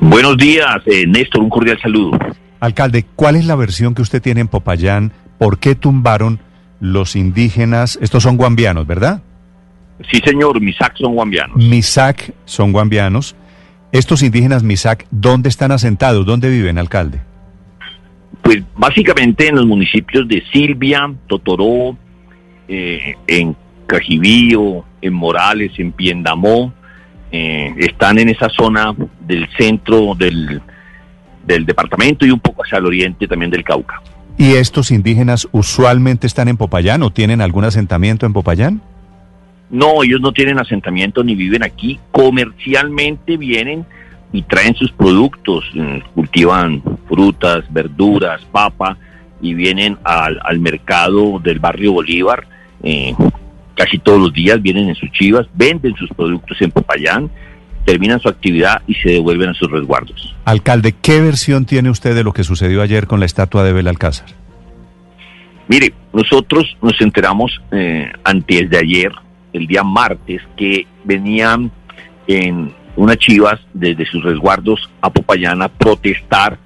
Buenos días, eh, Néstor, un cordial saludo. Alcalde, ¿cuál es la versión que usted tiene en Popayán? ¿Por qué tumbaron los indígenas? Estos son guambianos, ¿verdad? Sí, señor, Misak son guambianos. Misak son guambianos. Estos indígenas Misak, ¿dónde están asentados? ¿Dónde viven, alcalde? Pues básicamente en los municipios de Silvia, Totoró, eh, en Cajibío, en Morales, en Piendamó, eh, están en esa zona del centro del, del departamento y un poco hacia el oriente también del Cauca. ¿Y estos indígenas usualmente están en Popayán o tienen algún asentamiento en Popayán? No, ellos no tienen asentamiento ni viven aquí. Comercialmente vienen y traen sus productos, mm, cultivan frutas, verduras, papa y vienen al, al mercado del barrio Bolívar. Eh, casi todos los días vienen en sus chivas, venden sus productos en Popayán, terminan su actividad y se devuelven a sus resguardos. Alcalde, ¿qué versión tiene usted de lo que sucedió ayer con la estatua de Belalcázar? Mire, nosotros nos enteramos eh, antes de ayer, el día martes, que venían en unas chivas desde sus resguardos a Popayán a protestar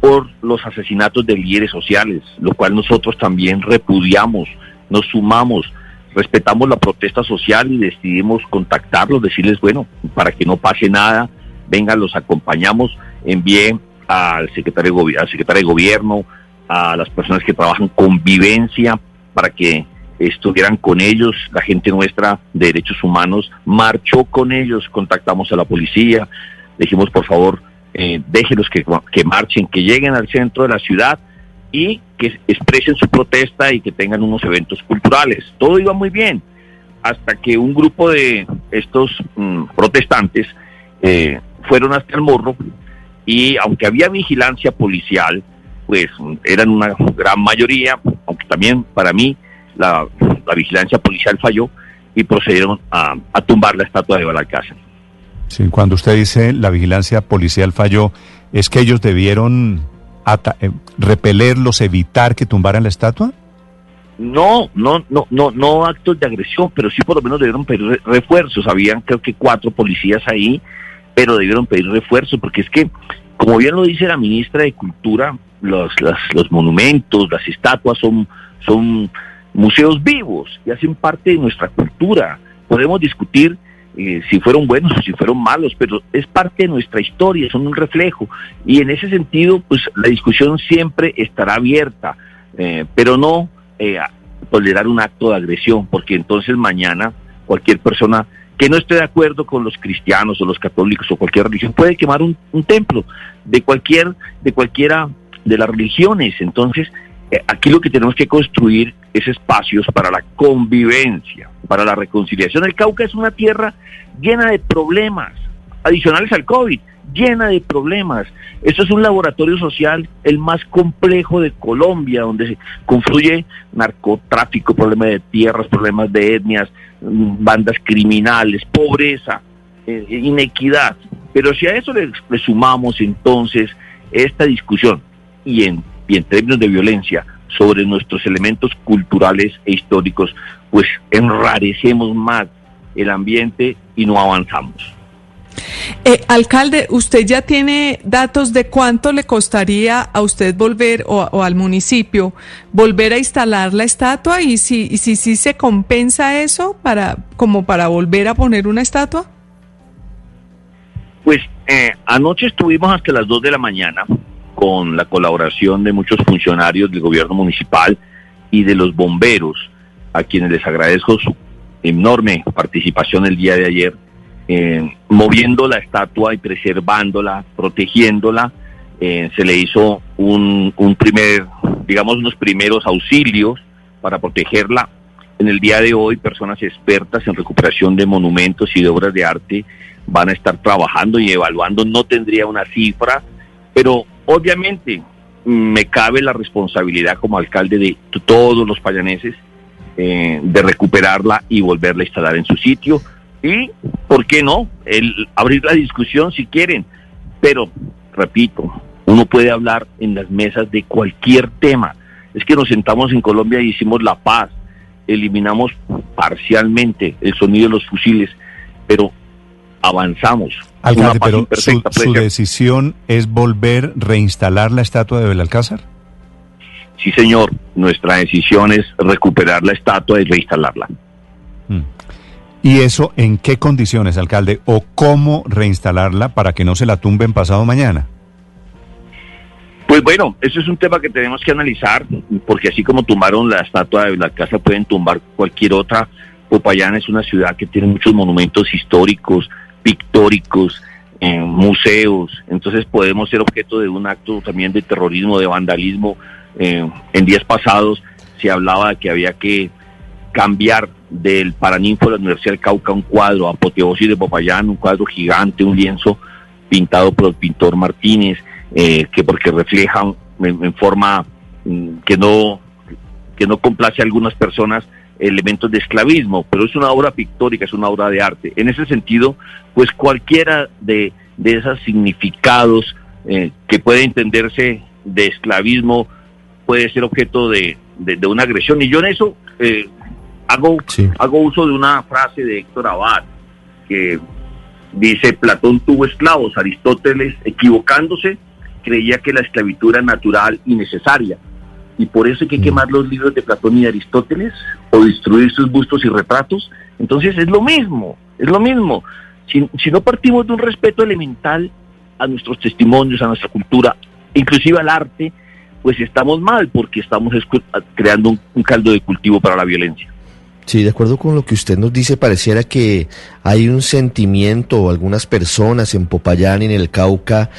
por los asesinatos de líderes sociales, lo cual nosotros también repudiamos, nos sumamos respetamos la protesta social y decidimos contactarlos, decirles, bueno, para que no pase nada, vengan, los acompañamos, envíen al secretario, al secretario de gobierno, a las personas que trabajan convivencia, para que estuvieran con ellos, la gente nuestra de derechos humanos marchó con ellos, contactamos a la policía, dijimos, por favor, eh, déjenlos que, que marchen, que lleguen al centro de la ciudad, y que expresen su protesta y que tengan unos eventos culturales. Todo iba muy bien, hasta que un grupo de estos mm, protestantes eh, fueron hasta el morro y aunque había vigilancia policial, pues eran una gran mayoría, aunque también para mí la, vigilancia policial falló y procedieron a, tumbar la estatua de Balalcázar. Sí, cuando usted dice la vigilancia policial falló, es que ellos debieron repelerlos, evitar que tumbaran la estatua? No, no, no, no, no actos de agresión, pero sí por lo menos debieron pedir refuerzos. Habían creo que cuatro policías ahí, pero debieron pedir refuerzos, porque es que, como bien lo dice la ministra de Cultura, los, los monumentos, las estatuas son, son museos vivos y hacen parte de nuestra cultura. Podemos discutir eh, si fueron buenos o si fueron malos, pero es parte de nuestra historia, son un reflejo. Y en ese sentido, pues la discusión siempre estará abierta, eh, pero no eh, tolerar un acto de agresión, porque entonces mañana cualquier persona que no esté de acuerdo con los cristianos o los católicos o cualquier religión puede quemar un, un templo de cualquier de cualquiera de las religiones. Entonces, aquí lo que tenemos que construir es espacios para la convivencia, para la reconciliación. El Cauca es una tierra llena de problemas, adicionales al COVID, llena de problemas. Esto es un laboratorio social el más complejo de Colombia, donde se confluye narcotráfico, problemas de tierras, problemas de etnias, mm, bandas criminales, pobreza, eh, inequidad. Pero si a eso le, sumamos entonces esta discusión y en términos de violencia, sobre nuestros elementos culturales e históricos, pues enrarecemos más el ambiente y no avanzamos. Eh, alcalde, ¿usted ya tiene datos de cuánto le costaría a usted volver o, al municipio volver a instalar la estatua y si y si, si se compensa eso para como para volver a poner una estatua? Pues eh, anoche estuvimos hasta las 2 de la mañana con la colaboración de muchos funcionarios del gobierno municipal y de los bomberos, a quienes les agradezco su enorme participación el día de ayer, eh, moviendo la estatua y preservándola, protegiéndola. Eh, se le hizo un, primer, digamos, unos primeros auxilios para protegerla en el día de hoy personas expertas en recuperación de monumentos y de obras de arte van a estar trabajando y evaluando. No tendría una cifra, pero obviamente me cabe la responsabilidad como alcalde de todos los payaneses eh, de recuperarla y volverla a instalar en su sitio. Y, ¿por qué no? El, abrir la discusión si quieren. Pero, repito, uno puede hablar en las mesas de cualquier tema. Es que nos sentamos en Colombia y hicimos la paz, eliminamos parcialmente el sonido de los fusiles, pero avanzamos. Alcalde, pero su, su decisión es volver, reinstalar la estatua de Belalcázar. Sí, señor. Nuestra decisión es recuperar la estatua y reinstalarla. Mm. ¿Y eso en qué condiciones, alcalde? ¿O cómo reinstalarla para que no se la tumben pasado mañana? Pues bueno, eso es un tema que tenemos que analizar, porque así como tumbaron la estatua de la casa, pueden tumbar cualquier otra. Popayán es una ciudad que tiene muchos monumentos históricos, pictóricos, museos, entonces podemos ser objeto de un acto también de terrorismo, de vandalismo. Eh, en días pasados se hablaba de que había que cambiar del Paraninfo de la Universidad del Cauca un cuadro, Apoteosis de Popayán, un cuadro gigante, un lienzo pintado por el pintor Martínez, eh, que porque refleja en, forma mm, que no que no complace a algunas personas elementos de esclavismo, pero es una obra pictórica, es una obra de arte. En ese sentido, pues cualquiera de, de esos significados eh, que puede entenderse de esclavismo puede ser objeto de, de, una agresión. Y yo en eso eh, hago, hago uso de una frase de Héctor Abad, que dice, Platón tuvo esclavos, Aristóteles, equivocándose, creía que la esclavitud era natural y necesaria. Y por eso hay que mm. quemar los libros de Platón y de Aristóteles o destruir sus bustos y retratos. Entonces es lo mismo, es lo mismo. Si, si no partimos de un respeto elemental a nuestros testimonios, a nuestra cultura, inclusive al arte, pues estamos mal porque estamos creando un caldo de cultivo para la violencia. Sí, de acuerdo con lo que usted nos dice, pareciera que hay un sentimiento o algunas personas en Popayán y en el Cauca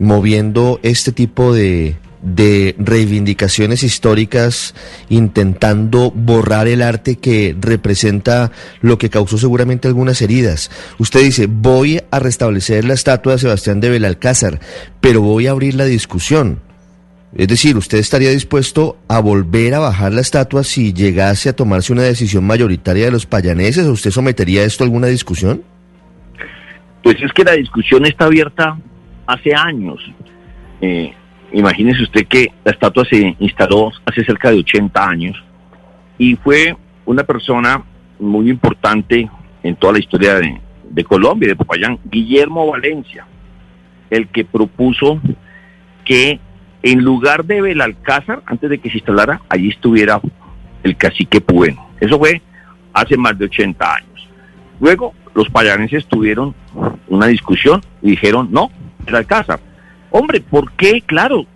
moviendo este tipo de, de reivindicaciones históricas intentando borrar el arte que representa lo que causó seguramente algunas heridas. Usted dice, voy a restablecer la estatua de Sebastián de Belalcázar, pero voy a abrir la discusión. Es decir, ¿usted estaría dispuesto a volver a bajar la estatua si llegase a tomarse una decisión mayoritaria de los payaneses? ¿O usted sometería esto a alguna discusión? Pues es que la discusión está abierta hace años. Eh, imagínese usted que la estatua se instaló hace cerca de 80 años y fue una persona muy importante en toda la historia de, Colombia, de Popayán, Guillermo Valencia, el que propuso que en lugar de Belalcázar, antes de que se instalara, allí estuviera el cacique Puen. Eso fue hace más de 80 años. Luego, los payanenses tuvieron una discusión y dijeron, no, Belalcázar. Hombre, ¿por qué? Claro,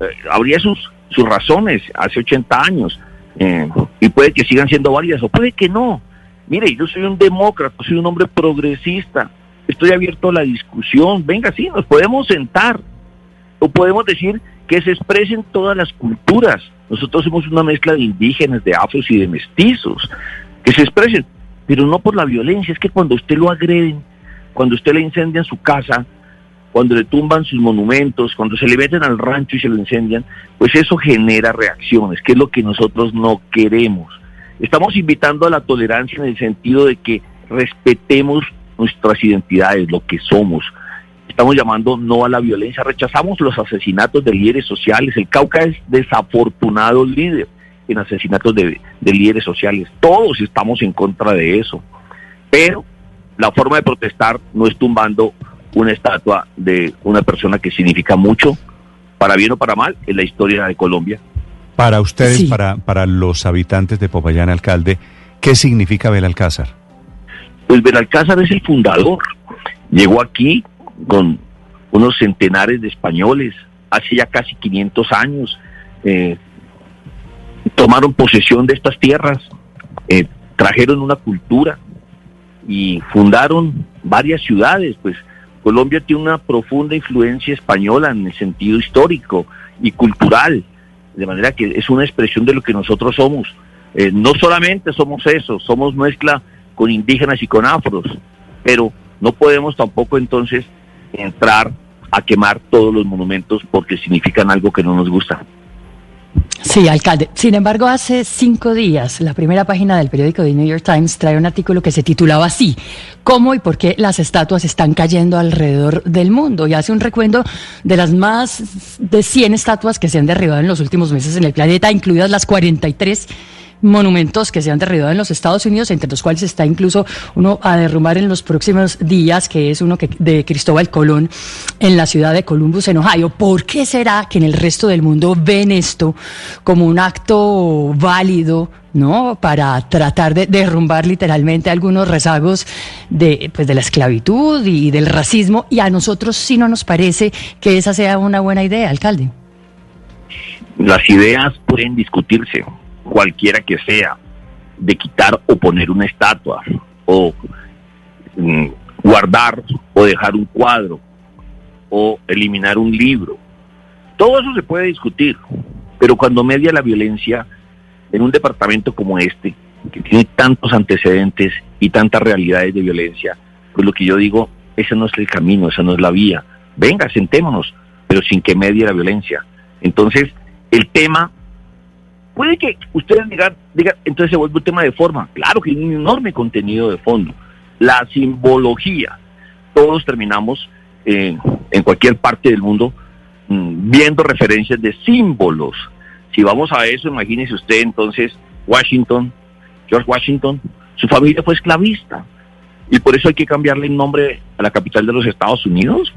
eh, habría sus, sus razones hace 80 años eh, y puede que sigan siendo válidas o puede que no. Mire, yo soy un demócrata, soy un hombre progresista, estoy abierto a la discusión, venga, sí, nos podemos sentar o podemos decir que se expresen todas las culturas. Nosotros somos una mezcla de indígenas, de afros y de mestizos. Que se expresen, pero no por la violencia. Es que cuando usted lo agreden, cuando usted le incendian su casa, cuando le tumban sus monumentos, cuando se le meten al rancho y se lo incendian, pues eso genera reacciones, que es lo que nosotros no queremos. Estamos invitando a la tolerancia en el sentido de que respetemos nuestras identidades, lo que somos, estamos llamando no a la violencia, rechazamos los asesinatos de líderes sociales, el Cauca es desafortunado líder en asesinatos de, líderes sociales, todos estamos en contra de eso, pero la forma de protestar no es tumbando una estatua de una persona que significa mucho, para bien o para mal, en la historia de Colombia. Para ustedes, para, para los habitantes de Popayán, alcalde, ¿qué significa Belalcázar? Pues Belalcázar es el fundador. Llegó aquí con unos centenares de españoles hace ya casi 500 años. Eh, tomaron posesión de estas tierras, eh, trajeron una cultura y fundaron varias ciudades. Pues Colombia tiene una profunda influencia española en el sentido histórico y cultural, de manera que es una expresión de lo que nosotros somos. Eh, no solamente somos eso, somos mezcla con indígenas y con afros, pero no podemos tampoco entonces entrar a quemar todos los monumentos porque significan algo que no nos gusta. Sí, alcalde. Sin embargo, hace cinco días, la primera página del periódico The New York Times trae un artículo que se titulaba así, ¿Cómo y por qué las estatuas están cayendo alrededor del mundo? Y hace un recuento de las más de 100 estatuas que se han derribado en los últimos meses en el planeta, incluidas las 43 monumentos que se han derribado en los Estados Unidos, entre los cuales está incluso uno a derrumbar en los próximos días, que es uno que, de Cristóbal Colón en la ciudad de Columbus, en Ohio. ¿Por qué será que en el resto del mundo ven esto como un acto válido? ¿no? Para tratar de derrumbar literalmente algunos rezagos de, pues, de la esclavitud y del racismo, y a nosotros sí no nos parece que esa sea una buena idea, alcalde. Las ideas pueden discutirse, cualquiera que sea, de quitar o poner una estatua, o mm, guardar o dejar un cuadro, o eliminar un libro. Todo eso se puede discutir, pero cuando media la violencia en un departamento como este, que tiene tantos antecedentes y tantas realidades de violencia, pues lo que yo digo, ese no es el camino, esa no es la vía. Venga, sentémonos, pero sin que medie la violencia. Entonces, el tema Puede que ustedes digan, digan, entonces se vuelve un tema de forma. Claro que hay un enorme contenido de fondo. La simbología. Todos terminamos en cualquier parte del mundo mm, viendo referencias de símbolos. Si vamos a eso, imagínese usted entonces Washington, George Washington, su familia fue esclavista. Y por eso hay que cambiarle el nombre a la capital de los Estados Unidos,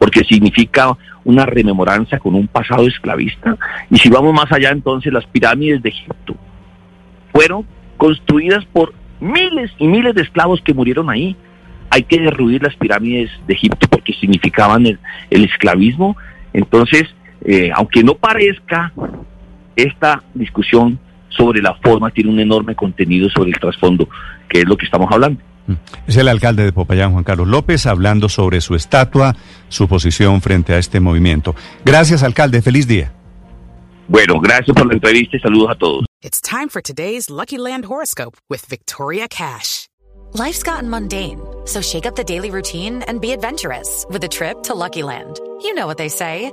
porque significa una rememoranza con un pasado esclavista. Y si vamos más allá, entonces las pirámides de Egipto fueron construidas por miles y miles de esclavos que murieron ahí. Hay que derruir las pirámides de Egipto porque significaban el, esclavismo. Entonces, eh, aunque no parezca, esta discusión sobre la forma tiene un enorme contenido sobre el trasfondo, que es lo que estamos hablando. Es el alcalde de Popayán, Juan Carlos López, hablando sobre su estatua, su posición frente a este movimiento. Gracias, alcalde. Feliz día. Bueno, gracias por la entrevista y saludos a todos. It's time for today's Lucky Land horoscope with Victoria Cash. Life's gotten mundane, so shake up the daily routine and be adventurous with a trip to Lucky Land. You know what they say.